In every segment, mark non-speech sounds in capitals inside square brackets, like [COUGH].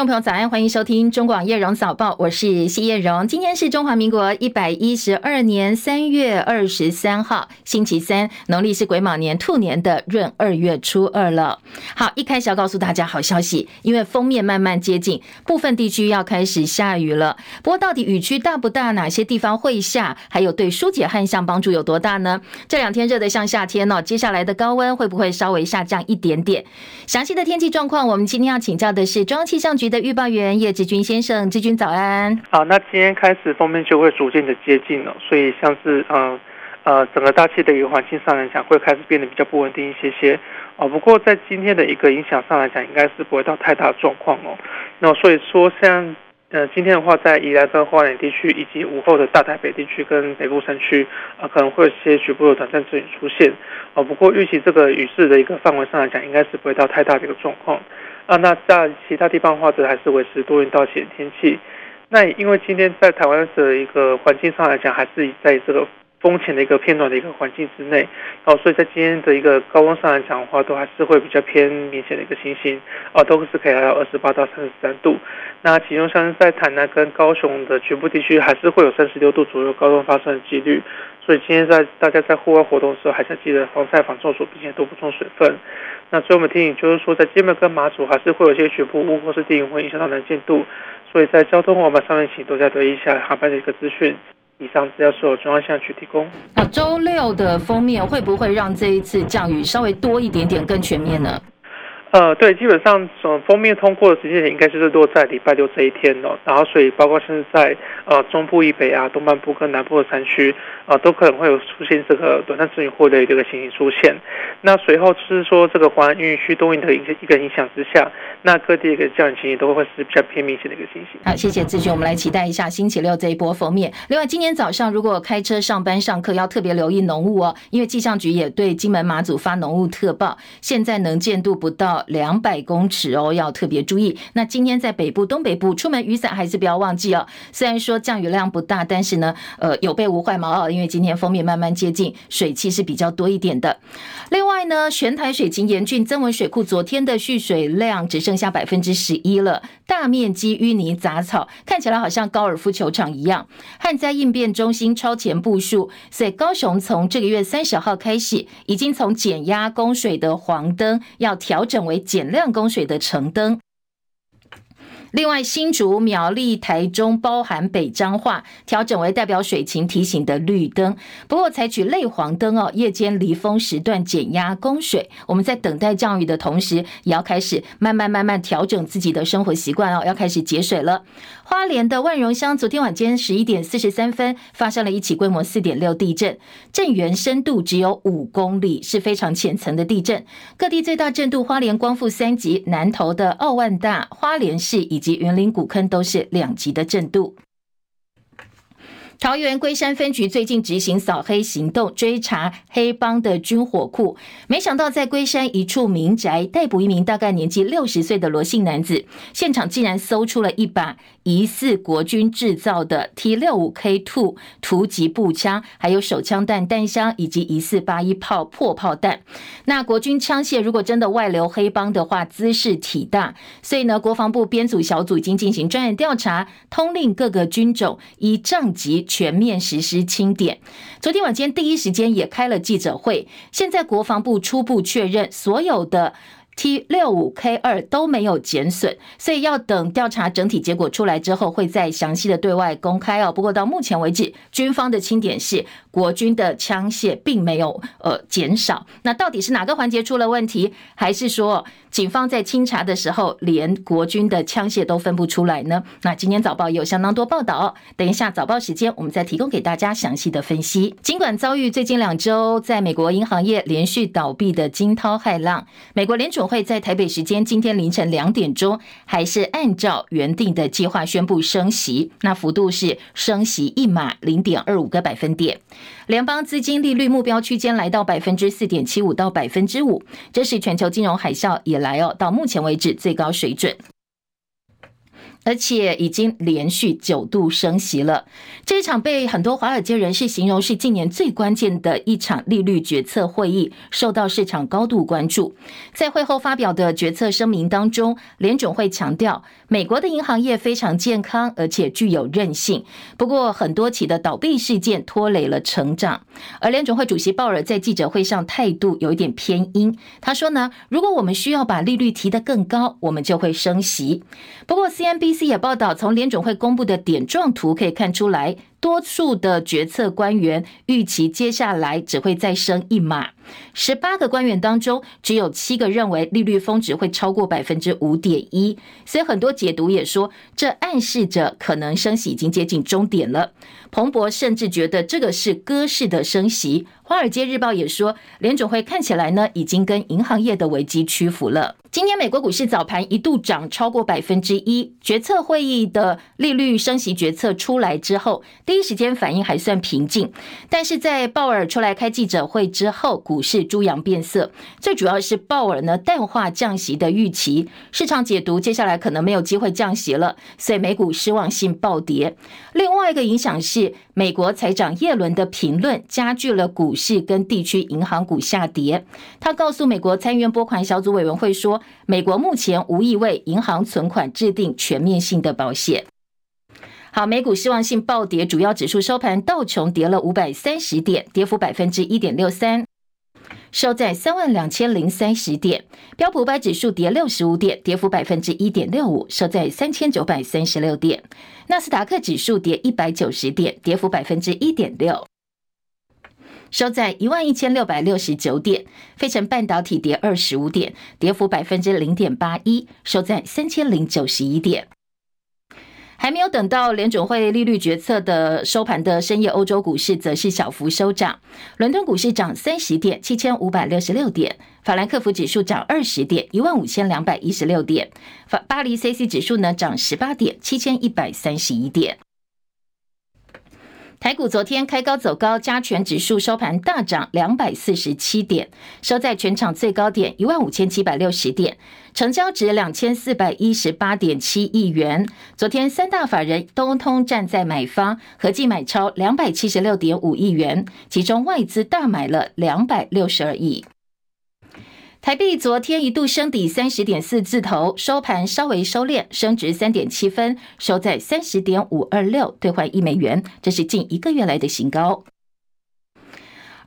听众朋友早安，欢迎收听中广叶荣早报，我是谢叶荣。今天是中华民国一百一十二年三月二十三号，星期三，农历是癸卯年兔年的闰二月初二了。好，一开始要告诉大家好消息，因为封面慢慢接近，部分地区要开始下雨了。不过到底雨区大不大？哪些地方会下？还有对疏解旱象帮助有多大呢？这两天热得像夏天哦，接下来的高温会不会稍微下降一点点？详细的天气状况，我们今天要请教的是中央气象局的预报员叶志军先生，志军早安。好，那今天开始封面就会逐渐的接近了，所以像是呃呃整个大气的一个环境上来讲，会开始变得比较不稳定一些些哦。不过在今天的一个影响上来讲，应该是不会到太大状况哦。那所以说像呃今天的话，在宜兰跟花莲地区，以及午后的大台北地区跟北部山区啊，可能会有些局部的短暂阵雨出现哦。不过预期这个雨势的一个范围上来讲，应该是不会到太大的一个状况。啊，那在其他地方的话，则还是维持多云到晴天气。那因为今天在台湾的一个环境上来讲，还是在这个风前的一个偏暖的一个环境之内，哦，所以在今天的一个高温上来讲的话，都还是会比较偏明显的一个情形，哦，都是可以来到二十八到三十三度。那其中像是在台南跟高雄的局部地区，还是会有三十六度左右高温发生的几率。所以今天在大家在户外活动的时候，还是要记得防晒、防中暑，并且多补充水分。那所以我们提醒就是说，在金门跟马祖还是会有些局部雾或是低云会影响到能见度，所以在交通网板上面请多加留意一下航班的一个资讯。以上资料是由中央气象局提供。那周六的封面会不会让这一次降雨稍微多一点点，更全面呢？呃，对，基本上从封面通过的时间点应该就是落在礼拜六这一天哦。然后，所以包括现在呃中部以北啊、东半部跟南部的山区啊、呃，都可能会有出现这个短暂阵雨或的这个情形出现。那随后就是说，这个华南云区东移的一个一个影响之下，那各地一个降雨情形都会是比较偏明显的一个情形。好，谢谢志军，我们来期待一下星期六这一波封面。另外，今天早上如果开车上班上课，要特别留意浓雾哦，因为气象局也对金门马祖发浓雾特报，现在能见度不到两百公尺哦，要特别注意。那今天在北部、东北部出门雨伞还是不要忘记哦。虽然说降雨量不大，但是呢，呃，有备无患嘛哦，因为今天锋面慢慢接近，水汽是比较多一点的。另外呢，玄台水情严峻，增文水库昨天的蓄水量只剩下百分之十一了，大面积淤泥杂草，看起来好像高尔夫球场一样。旱灾应变中心超前部署，所以高雄从这个月三十号开始，已经从减压供水的黄灯要调整为减量供水的橙灯。另外，新竹、苗栗、台中，包含北彰化，调整为代表水情提醒的绿灯。不过，采取类黄灯哦，夜间离峰时段减压供水。我们在等待降雨的同时，也要开始慢慢慢慢调整自己的生活习惯哦，要开始节水了。花莲的万荣乡昨天晚间十一点四十三分发生了一起规模四点六地震，震源深度只有五公里，是非常浅层的地震。各地最大震度，花莲光复三级，南投的奥万大、花莲市以及园林古坑都是两级的震度。桃园龟山分局最近执行扫黑行动，追查黑帮的军火库，没想到在龟山一处民宅逮捕一名大概年纪六十岁的罗姓男子，现场竟然搜出了一把疑似国军制造的 T 六五 K Two 突击步枪，还有手枪弹弹箱以及疑似八一炮破炮弹。那国军枪械如果真的外流黑帮的话，姿势体大，所以呢，国防部编组小组已经进行专案调查，通令各个军种依杖级。全面实施清点。昨天晚间第一时间也开了记者会。现在国防部初步确认，所有的 T 六五 K 二都没有减损，所以要等调查整体结果出来之后，会再详细的对外公开哦。不过到目前为止，军方的清点是国军的枪械并没有呃减少。那到底是哪个环节出了问题，还是说？警方在清查的时候，连国军的枪械都分不出来呢。那今天早报有相当多报道，等一下早报时间，我们再提供给大家详细的分析。尽管遭遇最近两周在美国银行业连续倒闭的惊涛骇浪，美国联准会在台北时间今天凌晨两点钟，还是按照原定的计划宣布升息，那幅度是升息一码零点二五个百分点。联邦资金利率目标区间来到百分之四点七五到百分之五，这是全球金融海啸以来哦到目前为止最高水准。而且已经连续九度升息了。这一场被很多华尔街人士形容是今年最关键的一场利率决策会议，受到市场高度关注。在会后发表的决策声明当中，联总会强调，美国的银行业非常健康，而且具有韧性。不过，很多起的倒闭事件拖累了成长。而联总会主席鲍尔在记者会上态度有一点偏阴，他说呢，如果我们需要把利率提得更高，我们就会升息。不过，CNB，CNBC 也报道，从联准会公布的点状图可以看出来。多数的决策官员预期接下来只会再升一码，十八个官员当中只有七个认为利率峰值会超过百分之五点一，所以很多解读也说，这暗示着可能升息已经接近终点了。彭博甚至觉得这个是鸽式的升息。华尔街日报也说，联准会看起来呢已经跟银行业的危机屈服了。今天美国股市早盘一度涨超过百分之一，决策会议的利率升息决策出来之后，第一时间反应还算平静。但是在鲍尔出来开记者会之后，股市猪羊变色，最主要是鲍尔呢淡化降息的预期，市场解读接下来可能没有机会降息了，所以美股失望性暴跌。另外一个影响是美国财长耶伦的评论加剧了股市跟地区银行股下跌。他告诉美国参议院拨款小组委员会说。美国目前无意为银行存款制定全面性的保险。好，美股失望性暴跌，主要指数收盘，道琼跌了五百三十点，跌幅百分之一点六三，收在三万两千零三十点。标普五百指数跌六十五点，跌幅百分之一点六五，收在三千九百三十六点。纳斯达克指数跌一百九十点，跌幅百分之一点六。收在一万一千六百六十九点，费城半导体跌二十五点，跌幅百分之零点八一，收在三千零九十一点。还没有等到联准会利率决策的收盘的深夜，欧洲股市则是小幅收涨。伦敦股市涨三十点，七千五百六十六点；法兰克福指数涨二十点，一万五千两百一十六点；法巴黎 c c 指数呢涨十八点，七千一百三十一点。台股昨天开高走高，加权指数收盘大涨两百四十七点，收在全场最高点一万五千七百六十点，成交值两千四百一十八点七亿元。昨天三大法人都通站在买方，合计买超两百七十六点五亿元，其中外资大买了两百六十二亿。台币昨天一度升抵三十点四字头，收盘稍微收敛，升值三点七分，收在三十点五二六兑换一美元，这是近一个月来的新高。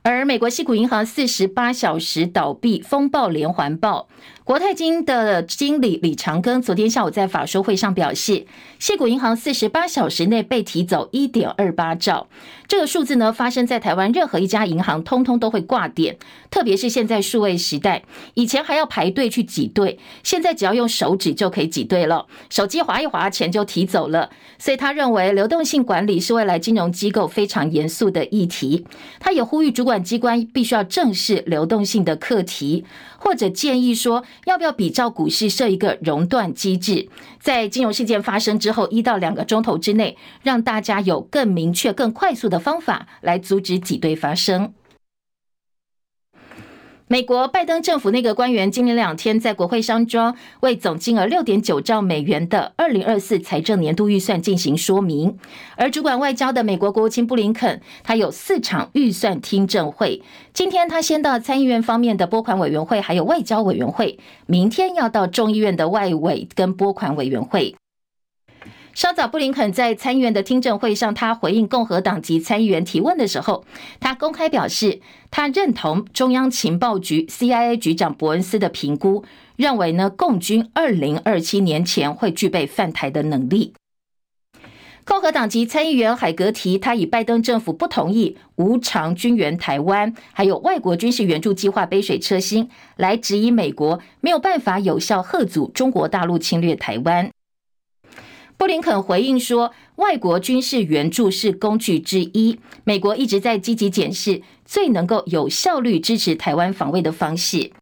而美国西谷银行四十八小时倒闭风暴连环爆。国泰金的经理李长庚昨天下午在法说会上表示，矽谷银行四十八小时内被提走一点二八兆，这个数字呢，发生在台湾任何一家银行，通通都会挂点。特别是现在数位时代，以前还要排队去挤兑，现在只要用手指就可以挤兑了，手机划一划，钱就提走了。所以他认为流动性管理是未来金融机构非常严肃的议题。他也呼吁主管机关必须要正视流动性的课题。或者建议说，要不要比照股市设一个熔断机制，在金融事件发生之后一到两个钟头之内，让大家有更明确、更快速的方法来阻止挤兑发生。美国拜登政府那个官员今年两天在国会山庄为总金额六点九兆美元的二零二四财政年度预算进行说明，而主管外交的美国国务卿布林肯，他有四场预算听证会。今天他先到参议院方面的拨款委员会，还有外交委员会，明天要到众议院的外委跟拨款委员会。稍早，布林肯在参议院的听证会上，他回应共和党籍参议员提问的时候，他公开表示，他认同中央情报局 CIA 局长伯恩斯的评估，认为呢，共军二零二七年前会具备犯台的能力。共和党籍参议员海格提，他以拜登政府不同意无偿军援台湾，还有外国军事援助计划杯水车薪，来质疑美国没有办法有效吓阻中国大陆侵略台湾。布林肯回应说：“外国军事援助是工具之一，美国一直在积极检视最能够有效率支持台湾防卫的方式。”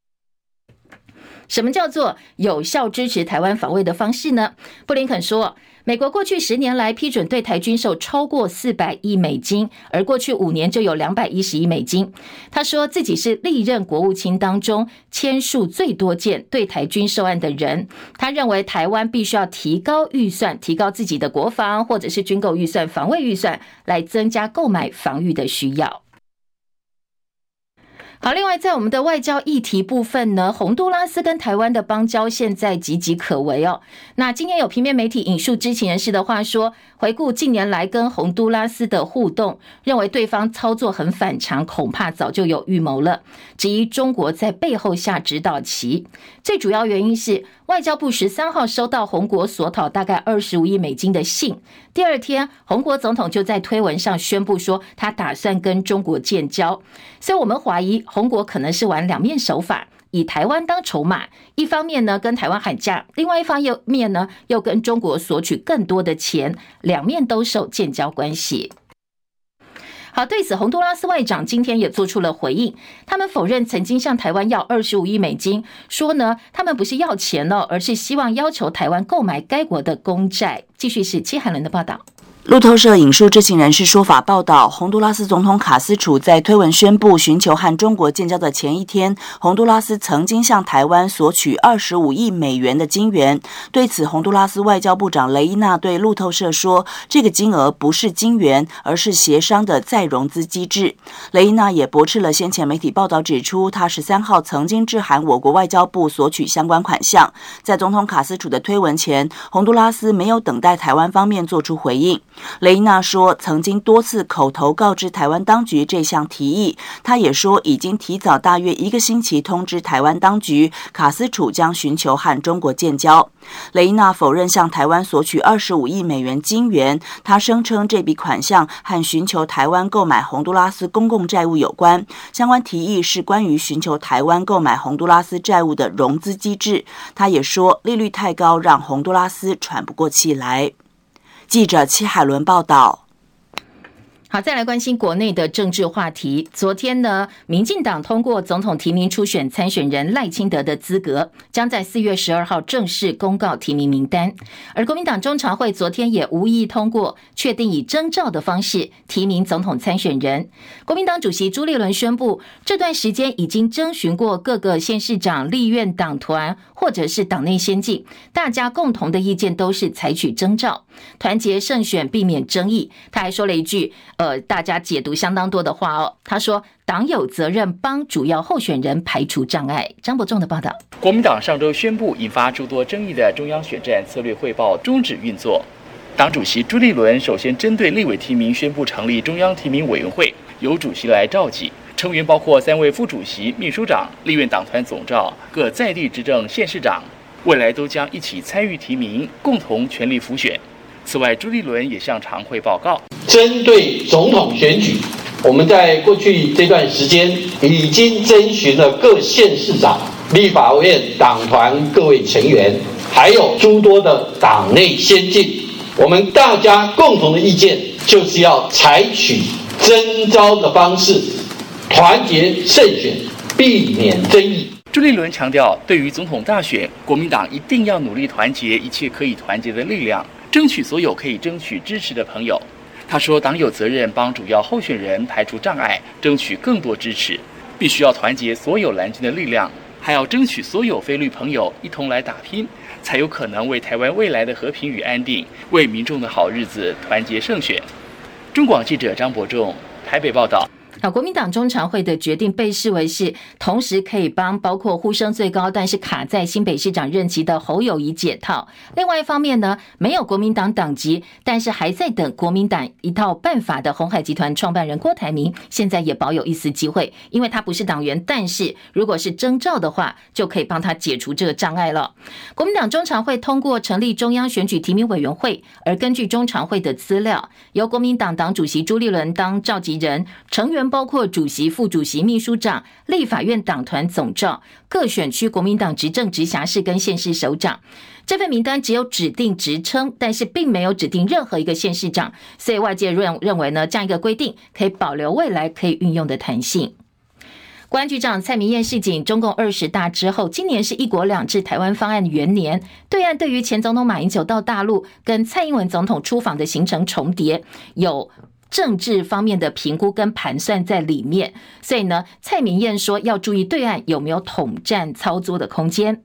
什么叫做有效支持台湾防卫的方式呢？布林肯说，美国过去十年来批准对台军售超过四百亿美金，而过去五年就有两百一十亿美金。他说自己是历任国务卿当中签署最多件对台军售案的人。他认为台湾必须要提高预算，提高自己的国防或者是军购预算、防卫预算，来增加购买防御的需要。好，另外在我们的外交议题部分呢，洪都拉斯跟台湾的邦交现在岌岌可危哦。那今天有平面媒体引述知情人士的话说，回顾近年来跟洪都拉斯的互动，认为对方操作很反常，恐怕早就有预谋了，质疑中国在背后下指导棋。最主要原因是外交部十三号收到洪国索讨大概二十五亿美金的信，第二天洪国总统就在推文上宣布说他打算跟中国建交，所以我们怀疑洪国可能是玩两面手法，以台湾当筹码，一方面呢跟台湾喊价，另外一方面呢又跟中国索取更多的钱，两面都受建交关系。好，对此，洪都拉斯外长今天也做出了回应。他们否认曾经向台湾要二十五亿美金，说呢，他们不是要钱了，而是希望要求台湾购买该国的公债。继续是戚海伦的报道。路透社引述知情人士说法报道，洪都拉斯总统卡斯楚在推文宣布寻求和中国建交的前一天，洪都拉斯曾经向台湾索取二十五亿美元的金元。对此，洪都拉斯外交部长雷伊娜对路透社说：“这个金额不是金元，而是协商的再融资机制。”雷伊娜也驳斥了先前媒体报道指出，他十三号曾经致函我国外交部索取相关款项。在总统卡斯楚的推文前，洪都拉斯没有等待台湾方面做出回应。雷伊娜说，曾经多次口头告知台湾当局这项提议。他也说，已经提早大约一个星期通知台湾当局，卡斯楚将寻求和中国建交。雷伊娜否认向台湾索取二十五亿美元金援，他声称这笔款项和寻求台湾购买洪都拉斯公共债务有关。相关提议是关于寻求台湾购买洪都拉斯债务的融资机制。他也说，利率太高，让洪都拉斯喘不过气来。记者齐海伦报道。好，再来关心国内的政治话题。昨天呢，民进党通过总统提名初选参选人赖清德的资格，将在四月十二号正式公告提名名单。而国民党中常会昨天也无意通过，确定以征召的方式提名总统参选人。国民党主席朱立伦宣布，这段时间已经征询过各个县市长、立院党团或者是党内先进，大家共同的意见都是采取征召，团结胜选，避免争议。他还说了一句。呃，大家解读相当多的话哦。他说，党有责任帮主要候选人排除障碍。张伯仲的报道。国民党上周宣布引发诸多争议的中央选战策略汇报终止运作。党主席朱立伦首先针对立委提名宣布成立中央提名委员会，由主席来召集，成员包括三位副主席、秘书长、立院党团总召、各在地执政县市长，未来都将一起参与提名，共同全力辅选。此外，朱立伦也向常会报告，针对总统选举，我们在过去这段时间已经征询了各县市长、立法院党团各位成员，还有诸多的党内先进，我们大家共同的意见就是要采取征召的方式，团结胜选，避免争议。朱立伦强调，对于总统大选，国民党一定要努力团结一切可以团结的力量。争取所有可以争取支持的朋友，他说：“党有责任帮主要候选人排除障碍，争取更多支持，必须要团结所有蓝军的力量，还要争取所有非绿朋友一同来打拼，才有可能为台湾未来的和平与安定，为民众的好日子团结胜选。”中广记者张伯仲台北报道。好，国民党中常会的决定被视为是同时可以帮包括呼声最高但是卡在新北市长任期的侯友宜解套。另外一方面呢，没有国民党党籍，但是还在等国民党一套办法的鸿海集团创办人郭台铭，现在也保有一丝机会，因为他不是党员，但是如果是征召的话，就可以帮他解除这个障碍了。国民党中常会通过成立中央选举提名委员会，而根据中常会的资料，由国民党党主席朱立伦当召集人，成员。包括主席、副主席、秘书长、立法院党团总召、各选区国民党执政直辖市跟县市首长，这份名单只有指定职称，但是并没有指定任何一个县市长，所以外界认认为呢，这样一个规定可以保留未来可以运用的弹性。国安局长蔡明彦示警，中共二十大之后，今年是一国两制台湾方案元年，对岸对于前总统马英九到大陆跟蔡英文总统出访的行程重叠，有政治方面的评估跟盘算在里面，所以呢，蔡明燕说要注意对岸有没有统战操作的空间。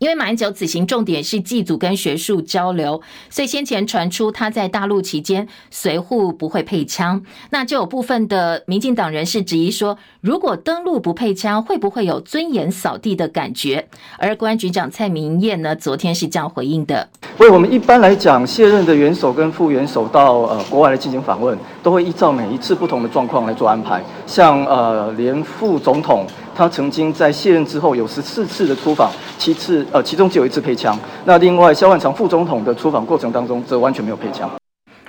因为马英九此行重点是祭祖跟学术交流，所以先前传出他在大陆期间随扈不会配枪，那就有部分的民进党人士质疑说，如果登陆不配枪，会不会有尊严扫地的感觉？而公安局长蔡明彦呢，昨天是这样回应的：，为我们一般来讲，卸任的元首跟副元首到呃国外来进行访问，都会依照每一次不同的状况来做安排，像呃连副总统。他曾经在卸任之后有十四次的出访，七次呃，其中只有一次配枪。那另外，萧万长副总统的出访过程当中，则完全没有配枪。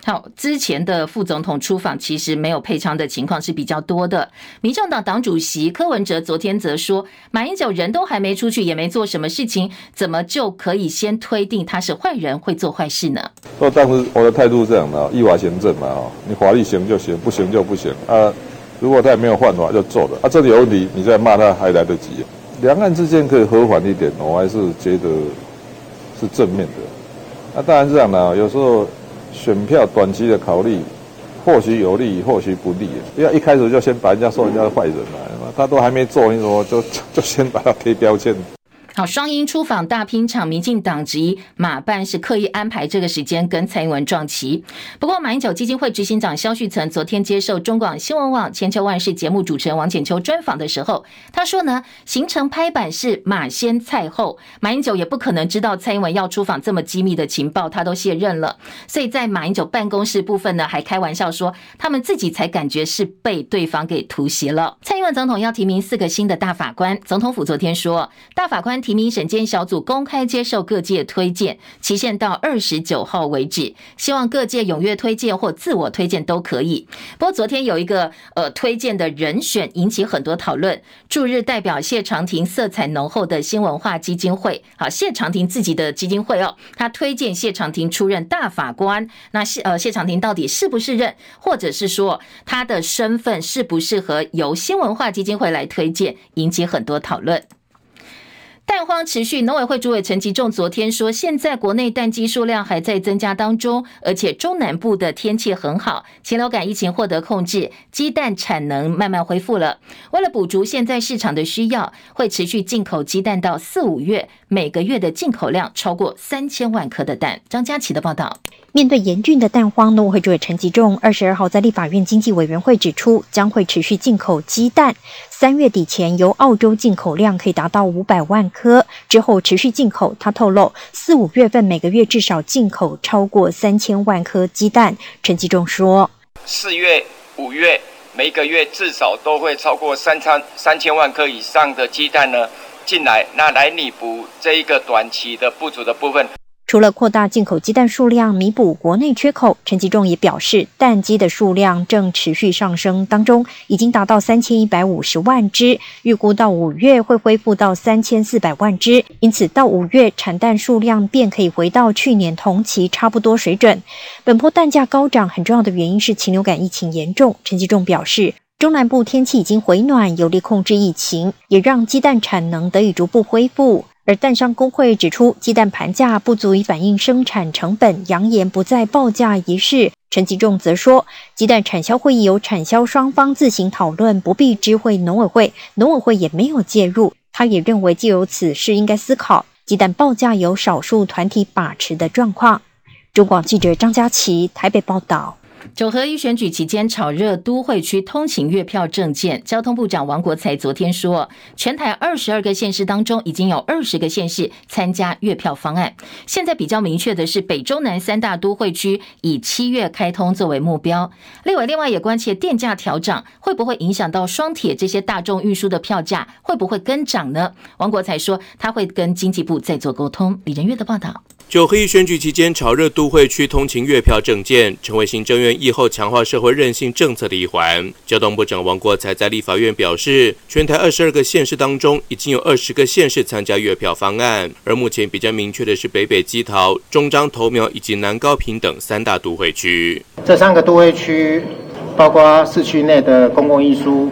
好，之前的副总统出访其实没有配枪的情况是比较多的。民众党党主席柯文哲昨天则说，马英九人都还没出去，也没做什么事情，怎么就可以先推定他是坏人，会做坏事呢？说当时我的态度是这样的，依法行政嘛，你法律行就行，不行就不行啊。如果他也没有换的话，就做了啊！这里有问题，你再骂他还来得及。两岸之间可以和缓一点，我还是觉得是正面的。那当然这样啦，有时候选票短期的考虑，或许有利，或许不利。不要一开始就先把人家说人家是坏人嘛，他都还没做，你说就就先把他贴标签。好，双英出访大拼场，民进党籍马办是刻意安排这个时间跟蔡英文撞期。不过，马英九基金会执行长萧旭岑昨天接受中广新闻网千秋万世节目主持人王浅秋专访的时候，他说呢，行程拍板是马先蔡后，马英九也不可能知道蔡英文要出访这么机密的情报，他都卸任了。所以在马英九办公室部分呢，还开玩笑说，他们自己才感觉是被对方给突袭了。蔡英文总统要提名四个新的大法官，总统府昨天说，大法官。提名审监小组公开接受各界推荐，期限到二十九号为止。希望各界踊跃推荐或自我推荐都可以。不过昨天有一个呃推荐的人选引起很多讨论。驻日代表谢长廷色彩浓厚的新文化基金会，好，谢长廷自己的基金会哦，他推荐谢长廷出任大法官。那谢呃谢长廷到底适不适任，或者是说他的身份适不适合由新文化基金会来推荐，引起很多讨论。蛋荒持续，农委会主委陈吉仲昨天说，现在国内蛋鸡数量还在增加当中，而且中南部的天气很好，禽流感疫情获得控制，鸡蛋产能慢慢恢复了。为了补足现在市场的需要，会持续进口鸡蛋到四五月，每个月的进口量超过三千万颗的蛋。张佳琪的报道。面对严峻的蛋荒，农委会主委陈吉仲二十二号在立法院经济委员会指出，将会持续进口鸡蛋。三月底前由澳洲进口量可以达到五百万颗，之后持续进口。他透露，四五月份每个月至少进口超过三千万颗鸡蛋。陈吉仲说，四月、五月每个月至少都会超过三千三千万颗以上的鸡蛋呢进来，那来弥补这一个短期的不足的部分。除了扩大进口鸡蛋数量，弥补国内缺口，陈吉仲也表示，蛋鸡的数量正持续上升当中，已经达到三千一百五十万只，预估到五月会恢复到三千四百万只，因此到五月产蛋数量便可以回到去年同期差不多水准。本波蛋价高涨，很重要的原因是禽流感疫情严重。陈吉仲表示，中南部天气已经回暖，有力控制疫情，也让鸡蛋产能得以逐步恢复。而蛋商工会指出，鸡蛋盘价不足以反映生产成本，扬言不再报价一事。陈吉仲则说，鸡蛋产销会议由产销双方自行讨论，不必知会农委会，农委会也没有介入。他也认为，既有此事应该思考鸡蛋报价由少数团体把持的状况。中广记者张佳琪台北报道。九合一选举期间炒热都会区通勤月票证件，交通部长王国材昨天说，全台二十二个县市当中，已经有二十个县市参加月票方案。现在比较明确的是，北中南三大都会区以七月开通作为目标。立委另外也关切电价调涨会不会影响到双铁这些大众运输的票价，会不会跟涨呢？王国材说，他会跟经济部再做沟通。李仁月的报道。九合一选举期间炒热都会区通勤月票政见，成为行政院疫后强化社会韧性政策的一环。交通部长王国材在立法院表示，全台二十二个县市当中，已经有二十个县市参加月票方案，而目前比较明确的是北北基桃、中彰投苗以及南高屏等三大都会区。这三个都会区，包括市区内的公共运输，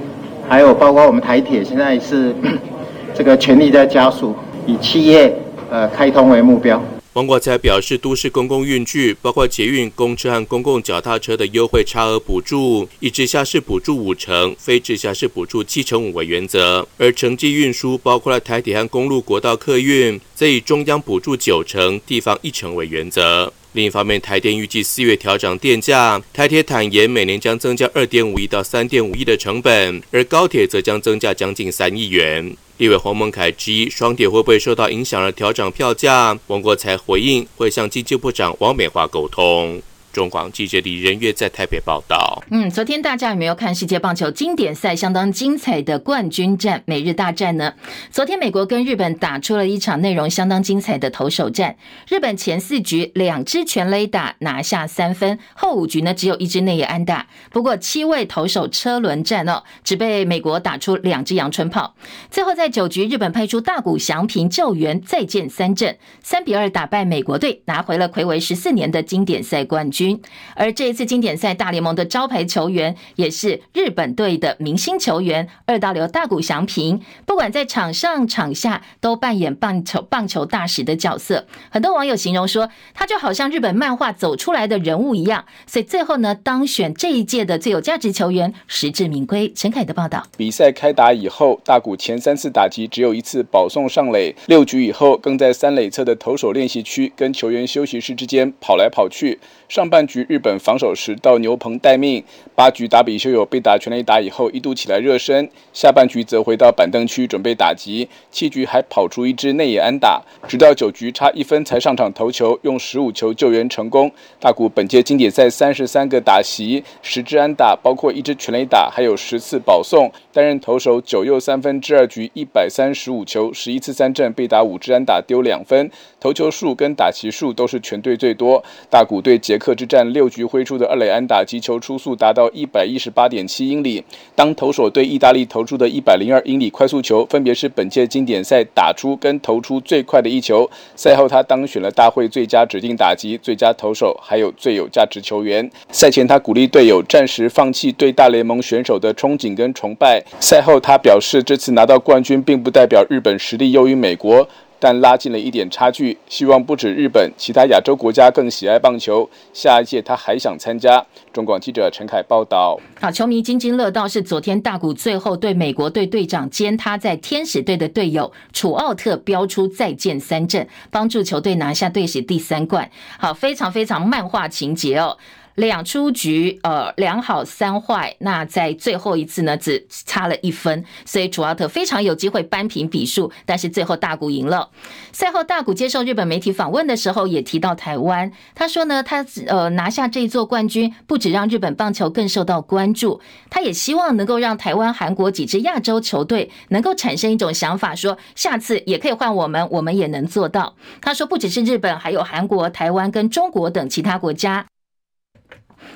还有包括我们台铁现在是 [CLEARS THROAT] 这个全力在加速，以企业呃开通为目标。王国才表示，都市公共运具包括捷运、公车和公共脚踏车的优惠差额补助，以直辖市补助五成，非直辖市补助七成五为原则；而城际运输包括了台铁和公路国道客运，则以中央补助九成，地方一成为原则。另一方面，台电预计四月调涨电价，台铁坦言每年将增加二点五亿到三点五亿的成本，而高铁则将增加将近三亿元。立委黄孟凯质疑双铁会不会受到影响而调整票价？王国才回应会向经济部长王美华沟通。中广记者李仁月在台北报道。嗯，昨天大家有没有看世界棒球经典赛相当精彩的冠军战——美日大战呢？昨天美国跟日本打出了一场内容相当精彩的投手战。日本前四局两支全垒打拿下三分，后五局呢只有一支内野安打。不过七位投手车轮战哦，只被美国打出两支阳春炮。最后在九局，日本派出大谷翔平救援，再见三振，三比二打败美国队，拿回了睽违十四年的经典赛冠军。军，而这一次经典赛大联盟的招牌球员，也是日本队的明星球员二刀流大谷翔平，不管在场上场下都扮演棒球棒球大使的角色。很多网友形容说，他就好像日本漫画走出来的人物一样。所以最后呢，当选这一届的最有价值球员，实至名归。陈凯的报道。比赛开打以后，大谷前三次打击只有一次保送上垒，六局以后更在三垒侧的投手练习区跟球员休息室之间跑来跑去。上半局日本防守时到牛棚待命，八局打比修友被打全垒打以后一度起来热身，下半局则回到板凳区准备打击，七局还跑出一支内野安打，直到九局差一分才上场投球，用十五球救援成功。大谷本届经典赛三十三个打席，十支安打，包括一支全垒打，还有十次保送，担任投手九又三分之二局一百三十五球，十一次三振，被打五支安打丢两分，投球数跟打席数都是全队最多。大谷对捷克之战六局挥出的二垒安打击球初速达到一百一十八点七英里，当投手对意大利投出的一百零二英里快速球，分别是本届经典赛打出跟投出最快的一球。赛后他当选了大会最佳指定打击、最佳投手，还有最有价值球员。赛前他鼓励队友暂时放弃对大联盟选手的憧憬跟崇拜。赛后他表示，这次拿到冠军并不代表日本实力优于美国。但拉近了一点差距，希望不止日本，其他亚洲国家更喜爱棒球。下一届他还想参加。中广记者陈凯报道。好，球迷津津乐道是昨天大谷最后对美国队队长兼他在天使队的队友楚奥特飙出再见三振，帮助球队拿下队史第三冠。好，非常非常漫画情节哦。两出局，呃，两好三坏。那在最后一次呢，只差了一分，所以楚奥特非常有机会扳平比数。但是最后大谷赢了。赛后，大谷接受日本媒体访问的时候，也提到台湾。他说呢，他呃拿下这一座冠军，不止让日本棒球更受到关注，他也希望能够让台湾、韩国几支亚洲球队能够产生一种想法，说下次也可以换我们，我们也能做到。他说，不只是日本，还有韩国、台湾跟中国等其他国家。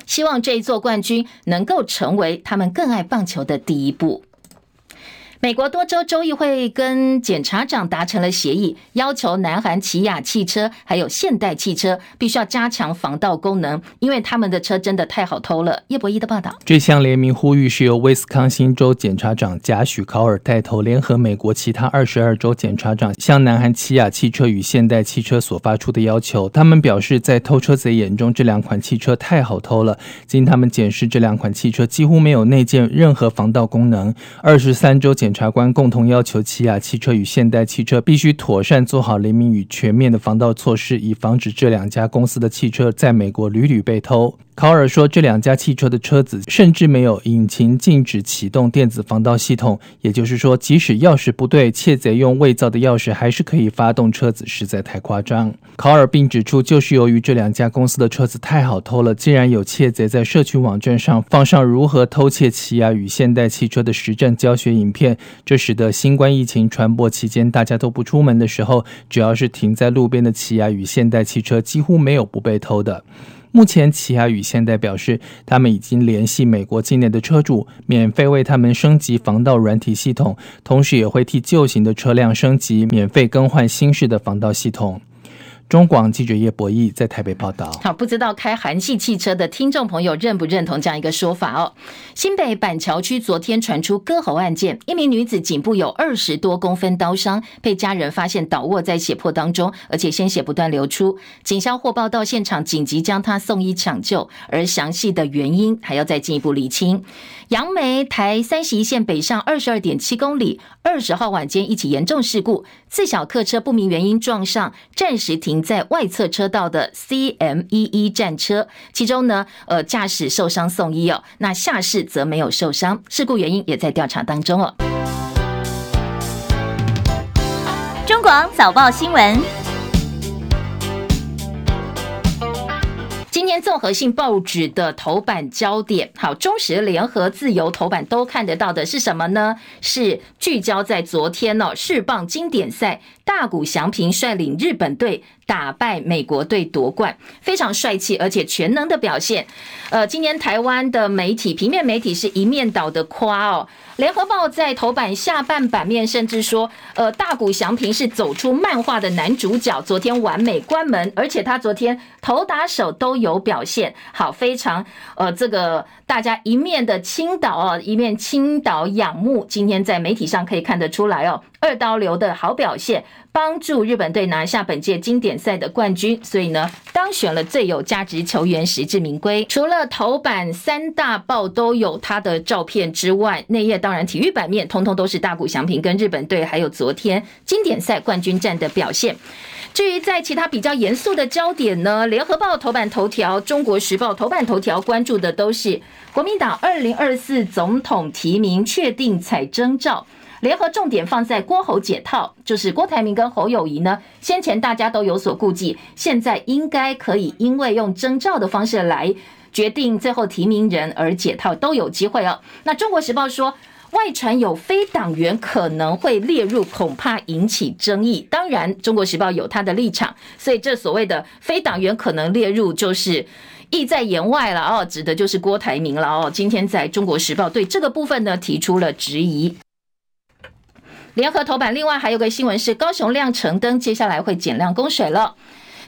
希望这一座冠军能够成为他们更爱棒球的第一步。美国多州州议会跟检察长达成了协议，要求南韩起亚汽车还有现代汽车必须要加强防盗功能，因为他们的车真的太好偷了。叶博弈的报道，这项联名呼吁是由威斯康星州检察长贾许考尔带头，联合美国其他二十二州检察长向南韩起亚汽车与现代汽车所发出的要求。他们表示，在偷车贼眼中，这两款汽车太好偷了。经他们检视，这两款汽车几乎没有内建任何防盗功能。二十三州检检察官共同要求起亚汽车与现代汽车必须妥善做好雷明与全面的防盗措施，以防止这两家公司的汽车在美国屡屡被偷。考尔说，这两家汽车的车子甚至没有引擎禁止启动电子防盗系统，也就是说，即使钥匙不对，窃贼用伪造的钥匙还是可以发动车子，实在太夸张。考尔并指出，就是由于这两家公司的车子太好偷了，竟然有窃贼在社群网站上放上如何偷窃起亚与现代汽车的实战教学影片，这使得新冠疫情传播期间大家都不出门的时候，只要是停在路边的起亚与现代汽车，几乎没有不被偷的。目前，起亚与现代表示，他们已经联系美国境内的车主，免费为他们升级防盗软体系统，同时也会替旧型的车辆升级，免费更换新式的防盗系统。中广记者叶博弈在台北报道。好，不知道开韩系汽车的听众朋友认不认同这样一个说法哦？新北板桥区昨天传出割喉案件，一名女子颈部有二十多公分刀伤，被家人发现倒卧在血泊当中，而且鲜血不断流出。警消获报到现场，紧急将她送医抢救，而详细的原因还要再进一步厘清。杨梅台三十一线北上二十二点七公里，二十号晚间一起严重事故，自小客车不明原因撞上暂时停在外侧车道的 CME 一战车，其中呢，呃，驾驶受伤送医哦，那下士则没有受伤，事故原因也在调查当中哦。中广早报新闻。综合性报纸的头版焦点，好，中时、联合、自由头版都看得到的是什么呢？是聚焦在昨天哦，世棒经典赛，大谷翔平率领日本队打败美国队夺冠，非常帅气而且全能的表现。呃，今年台湾的媒体平面媒体是一面倒的夸哦。联合报在头版下半版面甚至说，呃，大谷翔平是走出漫画的男主角，昨天完美关门，而且他昨天投打手都有表现，好，非常呃，这个大家一面的倾倒哦，一面倾倒仰慕。今天在媒体上可以看得出来哦，二刀流的好表现。帮助日本队拿下本届经典赛的冠军，所以呢，当选了最有价值球员，实至名归。除了头版三大报都有他的照片之外，内页当然体育版面通通都是大谷翔平跟日本队，还有昨天经典赛冠军战的表现。至于在其他比较严肃的焦点呢，联合报头版头条、中国时报头版头条关注的都是国民党二零二四总统提名确定采征召。联合重点放在郭侯解套，就是郭台铭跟侯友谊呢，先前大家都有所顾忌，现在应该可以因为用征召的方式来决定最后提名人而解套都有机会哦。那中国时报说，外传有非党员可能会列入，恐怕引起争议。当然，中国时报有他的立场，所以这所谓的非党员可能列入，就是意在言外了哦，指的就是郭台铭了哦。今天在中国时报对这个部分呢提出了质疑。联合头版，另外还有个新闻是高雄亮橙灯，接下来会减量供水了。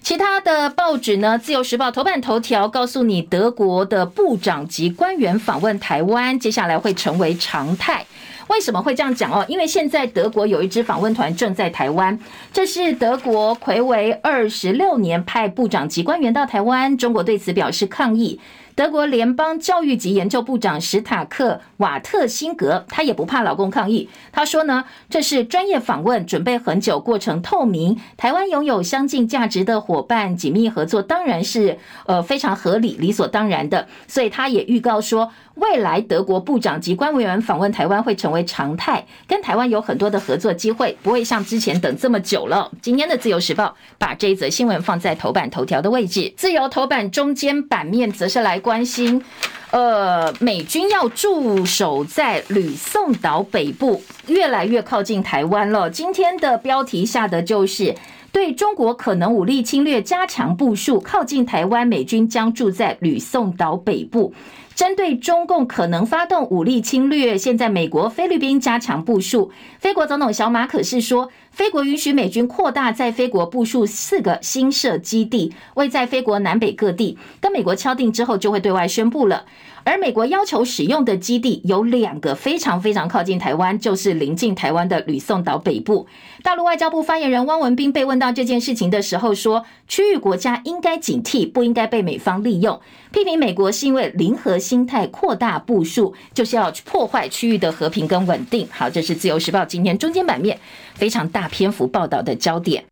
其他的报纸呢？自由时报头版头条告诉你，德国的部长级官员访问台湾，接下来会成为常态。为什么会这样讲哦？因为现在德国有一支访问团正在台湾，这是德国睽违二十六年派部长级官员到台湾，中国对此表示抗议。德国联邦教育及研究部长史塔克瓦特辛格，他也不怕老公抗议。他说呢，这是专业访问，准备很久，过程透明。台湾拥有相近价值的伙伴，紧密合作当然是呃非常合理、理所当然的。所以他也预告说，未来德国部长及官员访问台湾会成为常态，跟台湾有很多的合作机会，不会像之前等这么久了。今天的自由时报把这一则新闻放在头版头条的位置，自由头版中间版面则是来。关心，呃，美军要驻守在吕宋岛北部，越来越靠近台湾了。今天的标题下的就是对中国可能武力侵略加强部署，靠近台湾，美军将驻在吕宋岛北部。针对中共可能发动武力侵略，现在美国、菲律宾加强部署。菲国总统小马可是说，菲国允许美军扩大在菲国部署四个新设基地，位在菲国南北各地。跟美国敲定之后，就会对外宣布了。而美国要求使用的基地有两个，非常非常靠近台湾，就是临近台湾的吕宋岛北部。大陆外交部发言人汪文斌被问到这件事情的时候说，区域国家应该警惕，不应该被美方利用，批评美国是因为零和心态扩大部署，就是要破坏区域的和平跟稳定。好，这是自由时报今天中间版面非常大篇幅报道的焦点。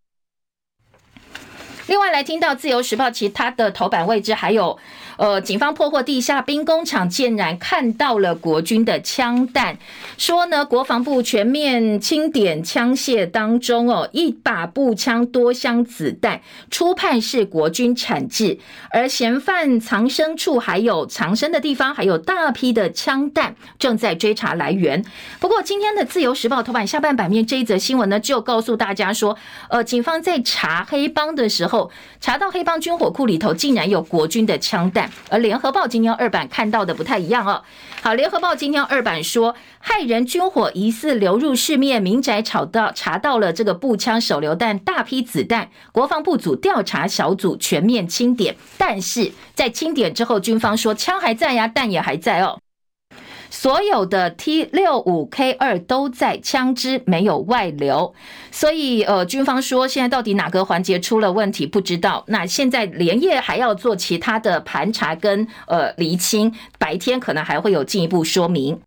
另外来听到自由时报其他的头版位置还有。呃，警方破获地下兵工厂，竟然看到了国军的枪弹。说呢，国防部全面清点枪械当中，哦，一把步枪，多箱子弹，初判是国军产制。而嫌犯藏身处，还有藏身的地方，还有大批的枪弹，正在追查来源。不过，今天的自由时报头版下半版面这一则新闻呢，就告诉大家说，呃，警方在查黑帮的时候。后，查到黑帮军火库里头竟然有国军的枪弹。而联合报今天二版看到的不太一样哦。好，联合报今天二版说，骇人军火疑似流入市面，民宅查到查到了这个步枪、手榴弹、大批子弹，国防部组调查小组全面清点，但是在清点之后，军方说枪还在呀，弹也还在哦。所有的 T 六五 K 二都在，枪支没有外流，所以呃，军方说现在到底哪个环节出了问题不知道。那现在连夜还要做其他的盘查跟呃厘清，白天可能还会有进一步说明。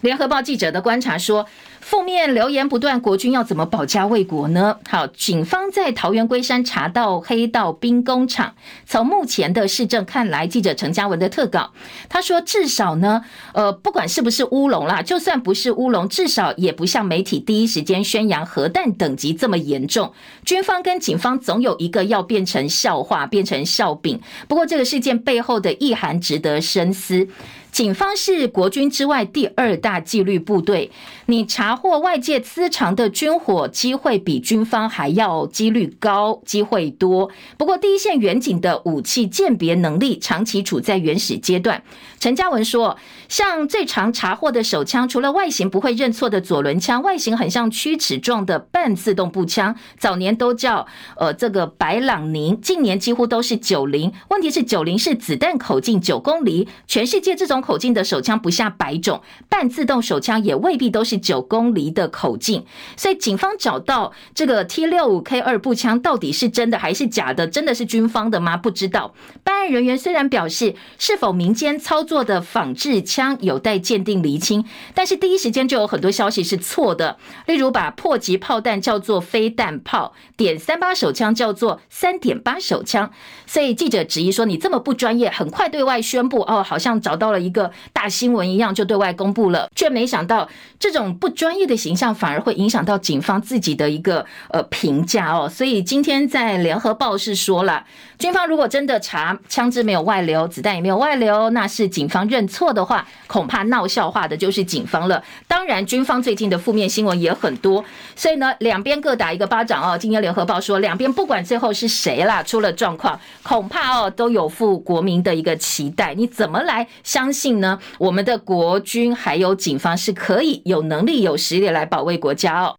联合报记者的观察说。负面留言不断，国军要怎么保家卫国呢？好，警方在桃园龟山查到黑道兵工厂。从目前的事证看来，记者陈嘉文的特稿，他说至少呢，呃，不管是不是乌龙啦，就算不是乌龙，至少也不像媒体第一时间宣扬核弹等级这么严重。军方跟警方总有一个要变成笑话，变成笑柄。不过这个事件背后的意涵值得深思。警方是国军之外第二大纪律部队，你查获外界私藏的军火机会比军方还要几率高，机会多。不过第一线远警的武器鉴别能力长期处在原始阶段。陈嘉文说，像最常查获的手枪，除了外形不会认错的左轮枪，外形很像曲尺状的半自动步枪，早年都叫呃这个白朗宁，近年几乎都是九零。问题是九零是子弹口径九公厘，全世界这种。口径的手枪不下百种，半自动手枪也未必都是九公厘的口径，所以警方找到这个 T 六五 K 二步枪到底是真的还是假的？真的是军方的吗？不知道。办案人员虽然表示是否民间操作的仿制枪有待鉴定厘清，但是第一时间就有很多消息是错的，例如把迫击炮弹叫做飞弹炮，点三八手枪叫做三点八手枪，所以记者质疑说，你这么不专业，很快对外宣布哦，好像找到了一个大新闻一样就对外公布了，却没想到这种不专业的形象反而会影响到警方自己的一个呃评价哦。所以今天在联合报是说了，军方如果真的查枪支没有外流，子弹也没有外流，那是警方认错的话，恐怕闹笑话的就是警方了。当然，军方最近的负面新闻也很多，所以呢，两边各打一个巴掌哦。今天联合报说，两边不管最后是谁啦，出了状况，恐怕哦都有负国民的一个期待。你怎么来相信？呢，我们的国军还有警方是可以有能力、有实力来保卫国家哦。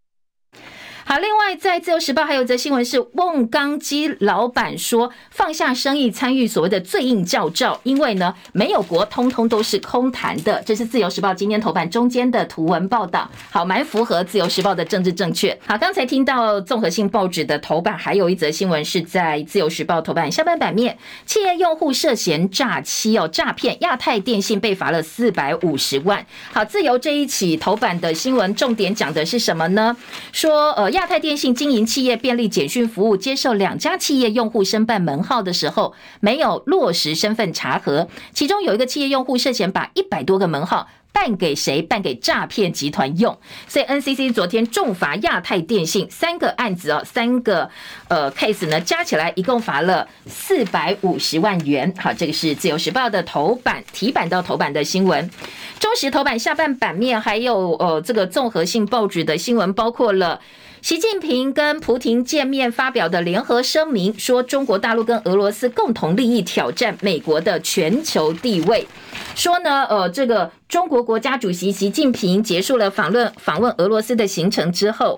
好，另外在自由时报还有则新闻是，瓮缸机老板说放下生意参与所谓的最硬教照，因为呢没有国，通通都是空谈的。这是自由时报今天头版中间的图文报道，好，蛮符合自由时报的政治正确。好，刚才听到综合性报纸的头版，还有一则新闻是在自由时报头版下半版面，企业用户涉嫌诈欺哦，诈骗，亚太电信被罚了四百五十万。好，自由这一起头版的新闻重点讲的是什么呢？说呃。亚太电信经营企业便利简讯服务，接受两家企业用户申办门号的时候，没有落实身份查核，其中有一个企业用户涉嫌把一百多个门号。办给谁？办给诈骗集团用。所以 NCC 昨天重罚亚太电信三个案子哦，三个呃 case 呢，加起来一共罚了四百五十万元。好，这个是自由时报的头版提版到头版的新闻。中时头版下半版面还有呃这个综合性报纸的新闻，包括了。习近平跟普廷见面发表的联合声明，说中国大陆跟俄罗斯共同利益挑战美国的全球地位。说呢，呃，这个中国国家主席习近平结束了访问访问俄罗斯的行程之后。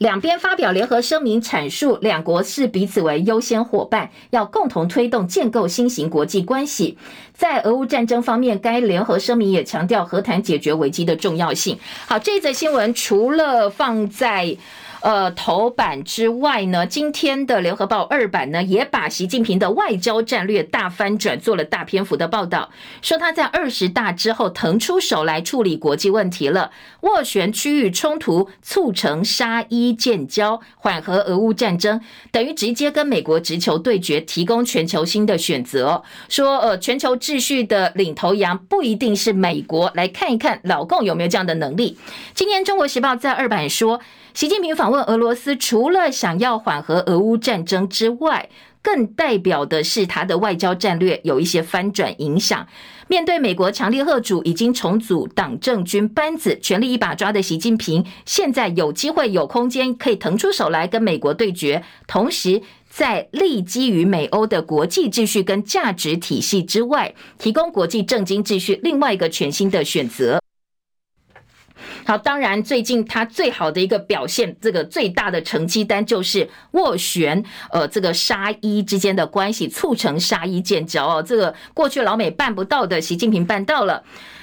两边发表联合声明，阐述两国视彼此为优先伙伴，要共同推动建构新型国际关系。在俄乌战争方面，该联合声明也强调和谈解决危机的重要性。好，这则新闻除了放在。呃，头版之外呢，今天的联合报二版呢，也把习近平的外交战略大翻转做了大篇幅的报道，说他在二十大之后腾出手来处理国际问题了，斡旋区域冲突，促成沙伊建交，缓和俄乌战争，等于直接跟美国直球对决，提供全球新的选择。说呃，全球秩序的领头羊不一定是美国，来看一看老共有没有这样的能力。今天中国时报在二版说。习近平访问俄罗斯，除了想要缓和俄乌战争之外，更代表的是他的外交战略有一些翻转影响。面对美国强力贺主，已经重组党政军班子，全力一把抓的习近平，现在有机会、有空间可以腾出手来跟美国对决，同时在立基于美欧的国际秩序跟价值体系之外，提供国际政经秩序另外一个全新的选择。好，当然，最近他最好的一个表现，这个最大的成绩单就是斡旋，呃，这个沙伊之间的关系，促成沙伊建交哦，这个过去老美办不到的，习近平办到了。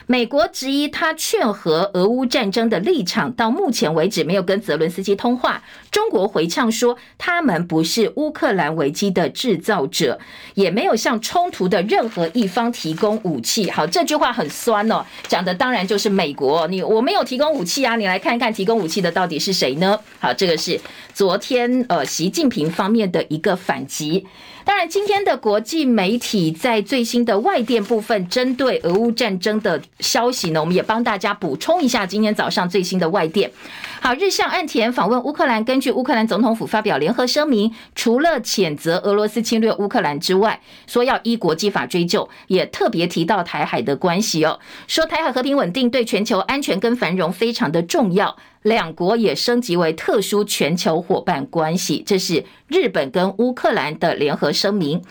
美国质疑他劝和俄乌战争的立场，到目前为止没有跟泽伦斯基通话。中国回呛说，他们不是乌克兰危机的制造者，也没有向冲突的任何一方提供武器。好，这句话很酸哦，讲的当然就是美国。你我没有提供武器啊，你来看看提供武器的到底是谁呢？好，这个是昨天呃习近平方面的一个反击。当然，今天的国际媒体在最新的外电部分，针对俄乌战争的消息呢，我们也帮大家补充一下今天早上最新的外电。好，日相岸田访问乌克兰，根据乌克兰总统府发表联合声明，除了谴责俄罗斯侵略乌克兰之外，说要依国际法追究，也特别提到台海的关系哦，说台海和平稳定对全球安全跟繁荣非常的重要。两国也升级为特殊全球伙伴关系，这是日本跟乌克兰的联合声明。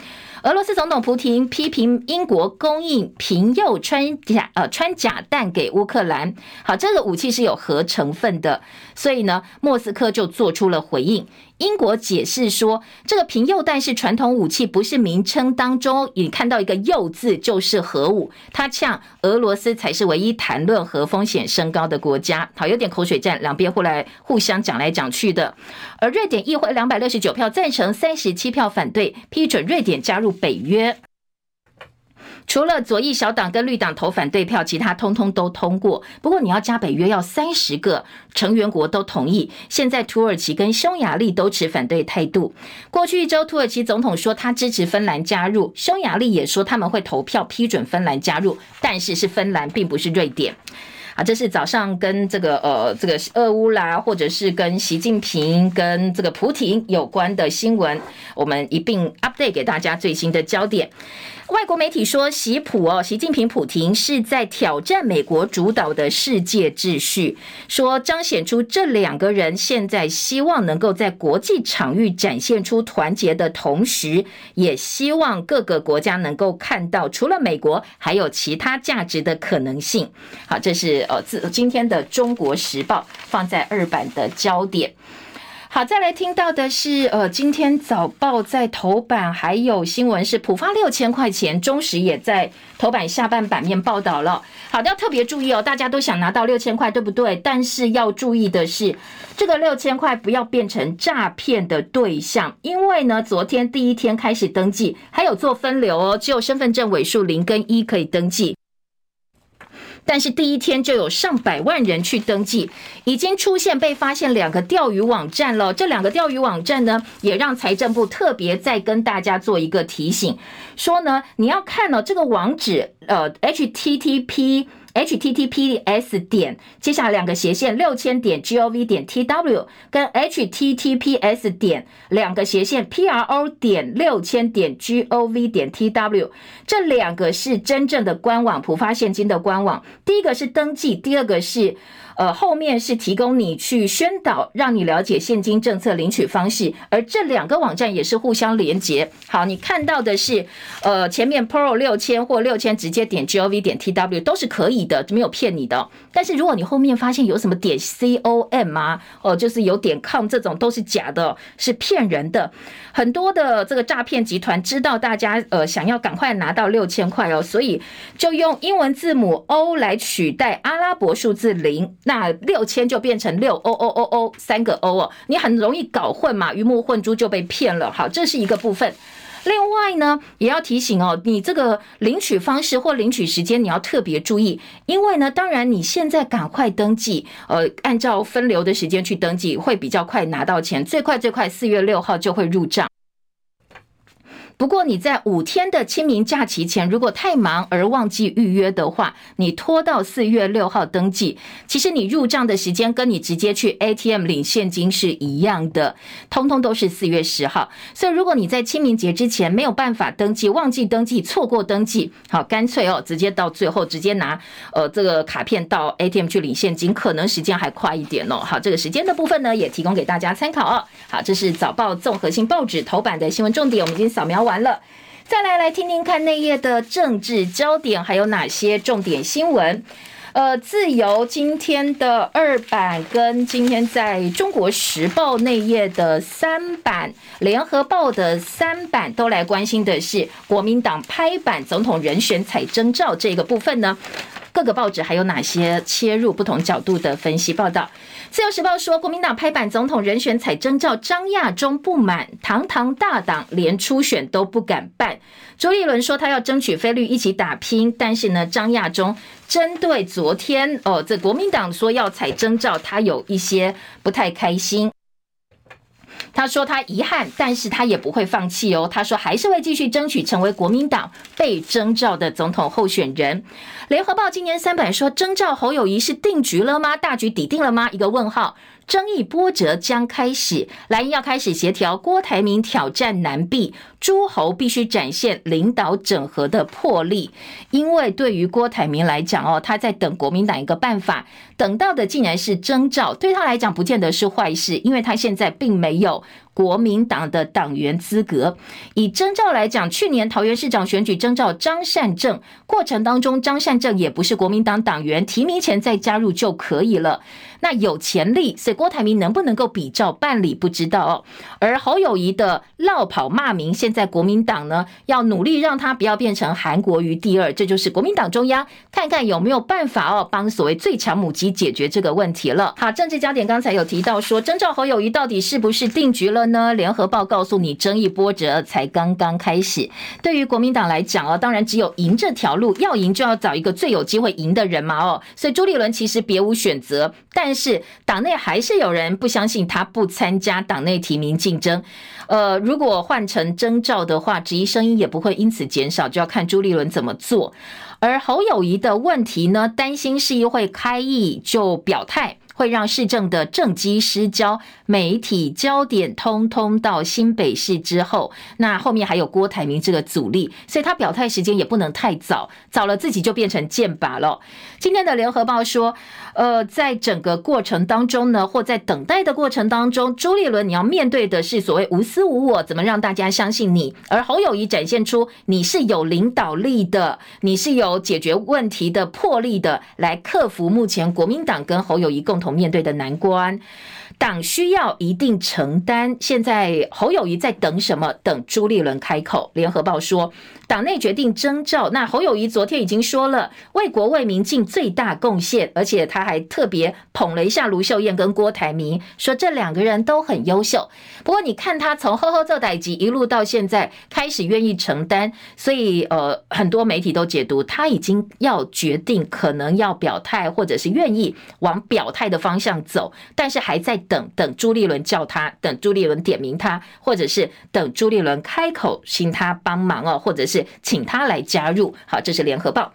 俄罗斯总统普京批评英国供应平铀穿甲呃穿甲弹给乌克兰，好，这个武器是有核成分的，所以呢，莫斯科就做出了回应。英国解释说，这个平右弹是传统武器，不是名称当中你看到一个“右”字就是核武。他呛俄罗斯才是唯一谈论核风险升高的国家。好，有点口水战，两边互来互相讲来讲去的。而瑞典议会两百六十九票赞成，三十七票反对，批准瑞典加入北约。除了左翼小党跟绿党投反对票，其他通通都通过。不过你要加北约，要三十个成员国都同意。现在土耳其跟匈牙利都持反对态度。过去一周，土耳其总统说他支持芬兰加入，匈牙利也说他们会投票批准芬兰加入，但是是芬兰，并不是瑞典。啊，这是早上跟这个呃这个俄乌啦，或者是跟习近平跟这个普廷有关的新闻，我们一并 update 给大家最新的焦点。外国媒体说，习普哦，习近平普亭是在挑战美国主导的世界秩序，说彰显出这两个人现在希望能够在国际场域展现出团结的同时，也希望各个国家能够看到除了美国还有其他价值的可能性。好，这是呃自今天的《中国时报》放在二版的焦点。好，再来听到的是，呃，今天早报在头版还有新闻是普发六千块钱，中时也在头版下半版面报道了。好的，要特别注意哦，大家都想拿到六千块，对不对？但是要注意的是，这个六千块不要变成诈骗的对象，因为呢，昨天第一天开始登记，还有做分流哦，只有身份证尾数零跟一可以登记。但是第一天就有上百万人去登记，已经出现被发现两个钓鱼网站了。这两个钓鱼网站呢，也让财政部特别再跟大家做一个提醒，说呢，你要看到、这个网址，呃，http。Https 点接下来两个斜线六千点 gov 点 tw 跟 https 点两个斜线 pro 点六千点 gov 点 tw 这两个是真正的官网，浦发现金的官网。第一个是登记，第二个是。呃，后面是提供你去宣导，让你了解现金政策领取方式，而这两个网站也是互相连接。好，你看到的是，呃，前面 Pro 六千或六千直接点 gov 点 tw 都是可以的，没有骗你的。但是如果你后面发现有什么点 com 啊，哦，就是有点 com 这种都是假的，是骗人的。很多的这个诈骗集团知道大家呃想要赶快拿到六千块哦，所以就用英文字母 O 来取代阿拉伯数字零。那六千就变成六 O O O O 三个 O 哦，你很容易搞混嘛，鱼目混珠就被骗了。好，这是一个部分。另外呢，也要提醒哦，你这个领取方式或领取时间你要特别注意，因为呢，当然你现在赶快登记，呃，按照分流的时间去登记会比较快拿到钱，最快最快四月六号就会入账。不过你在五天的清明假期前，如果太忙而忘记预约的话，你拖到四月六号登记，其实你入账的时间跟你直接去 ATM 领现金是一样的，通通都是四月十号。所以如果你在清明节之前没有办法登记，忘记登记，错过登记，好，干脆哦，直接到最后直接拿呃这个卡片到 ATM 去领现金，可能时间还快一点哦。好，这个时间的部分呢，也提供给大家参考哦。好，这是早报综合性报纸头版的新闻重点，我们已经扫描完了。再来来听听看内页的政治焦点还有哪些重点新闻。呃，自由今天的二版跟今天在中国时报内页的三版，联合报的三版都来关心的是国民党拍板总统人选采征召这个部分呢。各个报纸还有哪些切入不同角度的分析报道？自由时报说，国民党拍板总统人选采征召，张亚中不满，堂堂大党连初选都不敢办。朱立伦说他要争取非绿一起打拼，但是呢，张亚中针对昨天哦，这国民党说要采征召，他有一些不太开心。他说他遗憾，但是他也不会放弃哦。他说还是会继续争取成为国民党被征召的总统候选人。联合报今年三版说征召侯友谊是定局了吗？大局底定了吗？一个问号。争议波折将开始，蓝营要开始协调，郭台铭挑战南币，诸侯必须展现领导整合的魄力。因为对于郭台铭来讲哦，他在等国民党一个办法，等到的竟然是征兆，对他来讲不见得是坏事，因为他现在并没有。国民党的党员资格，以征召来讲，去年桃园市长选举征召张善政过程当中，张善政也不是国民党党员，提名前再加入就可以了。那有潜力，所以郭台铭能不能够比照办理不知道哦。而侯友宜的落跑骂名，现在国民党呢要努力让他不要变成韩国瑜第二，这就是国民党中央看看有没有办法哦，帮所谓最强母鸡解决这个问题了。好，政治焦点刚才有提到说，征召侯友谊到底是不是定局了呢？联合报告诉你，争议波折才刚刚开始。对于国民党来讲哦，当然只有赢这条路，要赢就要找一个最有机会赢的人嘛哦。所以朱立伦其实别无选择，但是党内还是有人不相信他不参加党内提名竞争。呃，如果换成征召的话，质疑声音也不会因此减少，就要看朱立伦怎么做。而侯友谊的问题呢，担心市议会开议就表态。会让市政的政绩失焦，媒体焦点通通到新北市之后，那后面还有郭台铭这个阻力，所以他表态时间也不能太早，早了自己就变成箭靶了。今天的联合报说，呃，在整个过程当中呢，或在等待的过程当中，朱立伦你要面对的是所谓无私无我，怎么让大家相信你？而侯友谊展现出你是有领导力的，你是有解决问题的魄力的，来克服目前国民党跟侯友谊共同面对的难关，党需要一定承担。现在侯友谊在等什么？等朱立伦开口。联合报说。党内决定征召，那侯友谊昨天已经说了，为国为民尽最大贡献，而且他还特别捧了一下卢秀燕跟郭台铭，说这两个人都很优秀。不过你看他从呵呵做代志一路到现在开始愿意承担，所以呃很多媒体都解读他已经要决定可能要表态，或者是愿意往表态的方向走，但是还在等等朱立伦叫他，等朱立伦点名他，或者是等朱立伦开口请他帮忙哦，或者是。请他来加入，好，这是联合报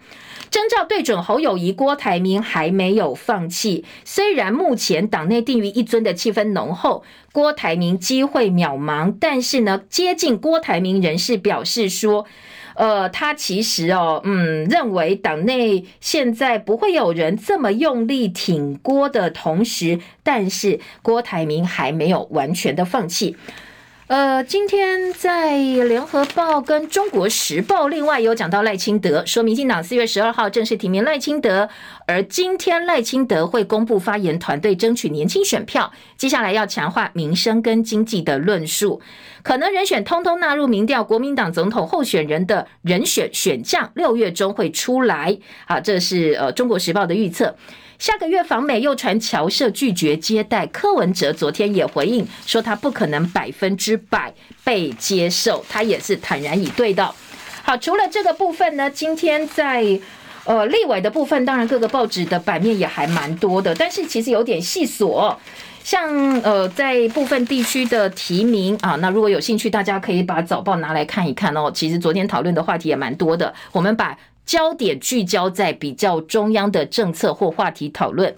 征兆对准侯友宜、郭台铭还没有放弃。虽然目前党内定于一尊的气氛浓厚，郭台铭机会渺茫，但是呢，接近郭台铭人士表示说，呃，他其实哦，嗯，认为党内现在不会有人这么用力挺郭的同时，但是郭台铭还没有完全的放弃。呃，今天在联合报跟中国时报，另外有讲到赖清德，说民进党四月十二号正式提名赖清德，而今天赖清德会公布发言团队，争取年轻选票，接下来要强化民生跟经济的论述，可能人选通通纳入民调，国民党总统候选人的人选选将六月中会出来，好，这是呃中国时报的预测。下个月访美又传侨社拒绝接待，柯文哲昨天也回应说他不可能百分之百被接受，他也是坦然以对的。好，除了这个部分呢，今天在呃立委的部分，当然各个报纸的版面也还蛮多的，但是其实有点细琐。像呃，在部分地区的提名啊，那如果有兴趣，大家可以把早报拿来看一看哦。其实昨天讨论的话题也蛮多的，我们把焦点聚焦在比较中央的政策或话题讨论。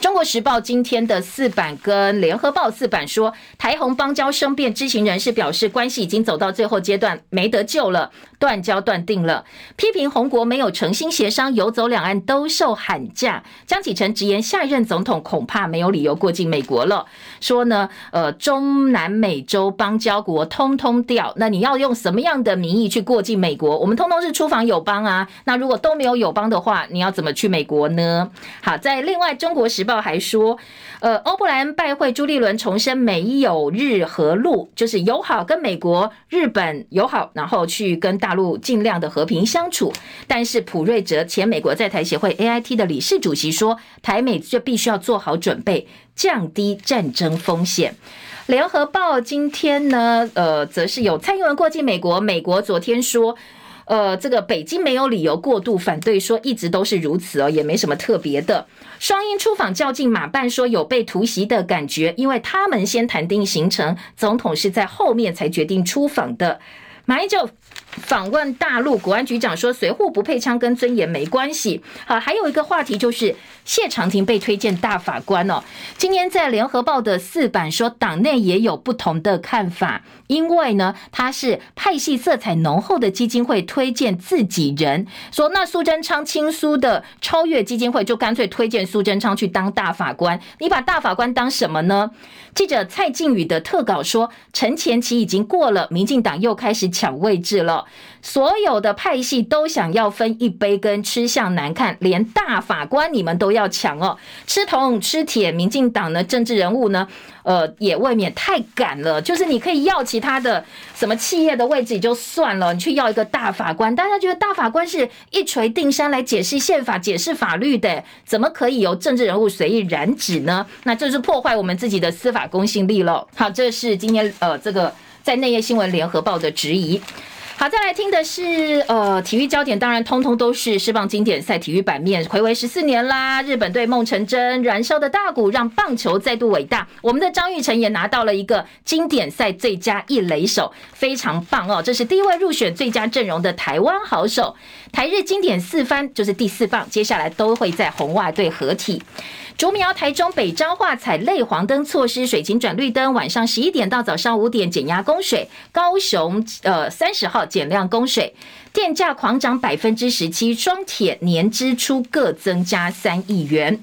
中国时报今天的四版跟联合报四版说，台红邦交生变，知情人士表示关系已经走到最后阶段，没得救了，断交断定了。批评红国没有诚心协商，游走两岸都受喊价。江启臣直言，下一任总统恐怕没有理由过境美国了。说呢，呃，中南美洲邦交国通通掉，那你要用什么样的名义去过境美国？我们通通是出访友邦啊。那如果都没有友邦的话，你要怎么去美国呢？好，在另外中国时报。还说，呃，欧布莱恩拜会朱立伦，重申没有日和陆，就是友好，跟美国、日本友好，然后去跟大陆尽量的和平相处。但是普瑞哲前美国在台协会 AIT 的理事主席说，台美就必须要做好准备，降低战争风险。联合报今天呢，呃，则是有蔡英文过境美国，美国昨天说。呃，这个北京没有理由过度反对，说一直都是如此哦，也没什么特别的。双英出访较劲，马办说有被突袭的感觉，因为他们先谈定行程，总统是在后面才决定出访的。马英九访问大陆，国安局长说随护不配枪跟尊严没关系。好，还有一个话题就是。谢长廷被推荐大法官哦，今天在联合报的四版说，党内也有不同的看法，因为呢，他是派系色彩浓厚的基金会推荐自己人，说那苏贞昌亲苏的超越基金会就干脆推荐苏贞昌去当大法官，你把大法官当什么呢？记者蔡靖宇的特稿说，陈前期已经过了，民进党又开始抢位置了，所有的派系都想要分一杯羹，吃相难看，连大法官你们都。要抢哦，吃铜吃铁，民进党的政治人物呢，呃，也未免太敢了。就是你可以要其他的什么企业的位置也就算了，你去要一个大法官，大家觉得大法官是一锤定山来解释宪法、解释法律的，怎么可以由政治人物随意染指呢？那这是破坏我们自己的司法公信力了。好，这是今天呃这个在内页新闻联合报的质疑。好，再来听的是呃，体育焦点，当然通通都是世棒经典赛体育版面，睽违十四年啦，日本队梦成真，燃烧的大鼓让棒球再度伟大。我们的张玉成也拿到了一个经典赛最佳一垒手，非常棒哦！这是第一位入选最佳阵容的台湾好手。台日经典四番就是第四棒，接下来都会在红袜队合体。竹苗、台中北彰化采类黄灯措施，水情转绿灯，晚上十一点到早上五点减压供水。高雄呃三十号减量供水，电价狂涨百分之十七，双铁年支出各增加三亿元。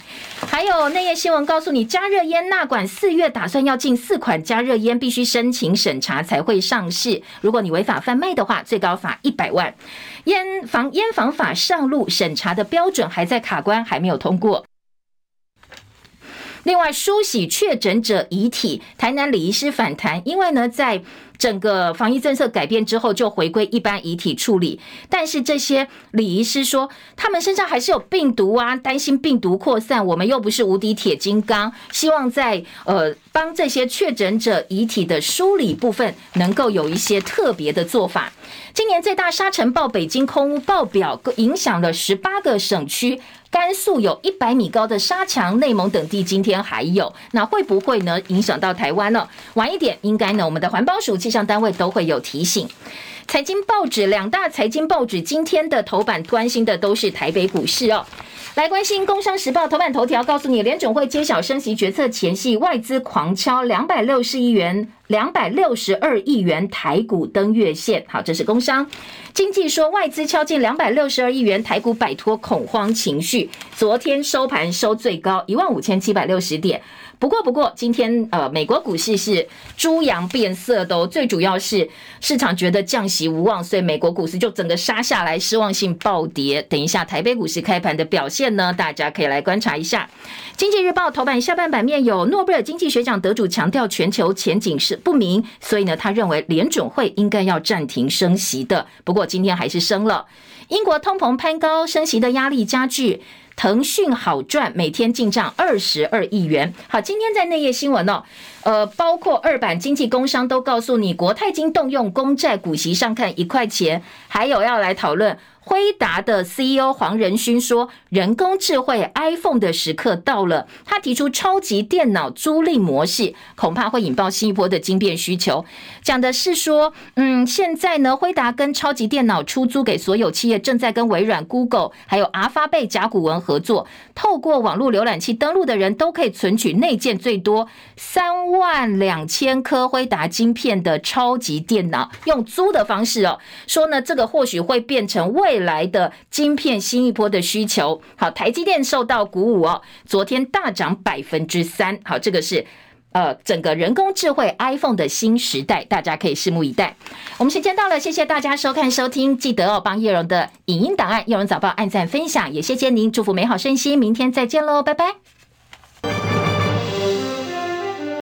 还有内页新闻告诉你，加热烟纳管四月打算要进四款加热烟，必须申请审查才会上市。如果你违法贩卖的话，最高罚一百万。烟防烟防法上路，审查的标准还在卡关，还没有通过。另外，梳洗确诊者遗体，台南李医师反弹，因为呢，在整个防疫政策改变之后，就回归一般遗体处理。但是这些李医师说，他们身上还是有病毒啊，担心病毒扩散。我们又不是无敌铁金刚，希望在呃帮这些确诊者遗体的梳理部分，能够有一些特别的做法。今年最大沙尘暴北京空污爆表，影响了十八个省区。甘肃有一百米高的沙墙，内蒙等地今天还有，那会不会呢影响到台湾呢？晚一点应该呢，我们的环保署气象单位都会有提醒。财经报纸两大财经报纸今天的头版关心的都是台北股市哦。来关心《工商时报》头版头条，告诉你联准会揭晓升息决策前夕，外资狂敲两百六十亿元、两百六十二亿元台股登月线。好，这是工商。经济说外资敲进两百六十二亿元台股，摆脱恐慌情绪。昨天收盘收最高一万五千七百六十点。不过，不过，今天呃，美国股市是猪羊变色的哦。最主要是市场觉得降息无望，所以美国股市就整个杀下来，失望性暴跌。等一下，台北股市开盘的表现呢，大家可以来观察一下。经济日报头版下半版面有诺贝尔经济学奖得主强调全球前景是不明，所以呢，他认为联准会应该要暂停升息的。不过今天还是升了。英国通膨攀高，升息的压力加剧。腾讯好赚，每天进账二十二亿元。好，今天在内页新闻哦，呃，包括二版经济工商都告诉你，国泰金动用公债股息上看一块钱，还有要来讨论辉达的 CEO 黄仁勋说，人工智慧 iPhone 的时刻到了。他提出超级电脑租赁模式，恐怕会引爆新一波的晶片需求。讲的是说，嗯，现在呢，辉达跟超级电脑出租给所有企业，正在跟微软、Google 还有阿发贝、甲骨文合作，透过网络浏览器登录的人都可以存取内建最多三万两千颗辉达晶片的超级电脑，用租的方式哦。说呢，这个或许会变成未未来的晶片新一波的需求。好，台积电受到鼓舞哦，昨天大涨百分之三。好，这个是呃整个人工智慧 iPhone 的新时代，大家可以拭目以待。我们时间到了，谢谢大家收看收听，记得哦帮叶荣的影音档案、叶荣早报按赞分享，也谢谢您，祝福美好身心，明天再见喽，拜拜。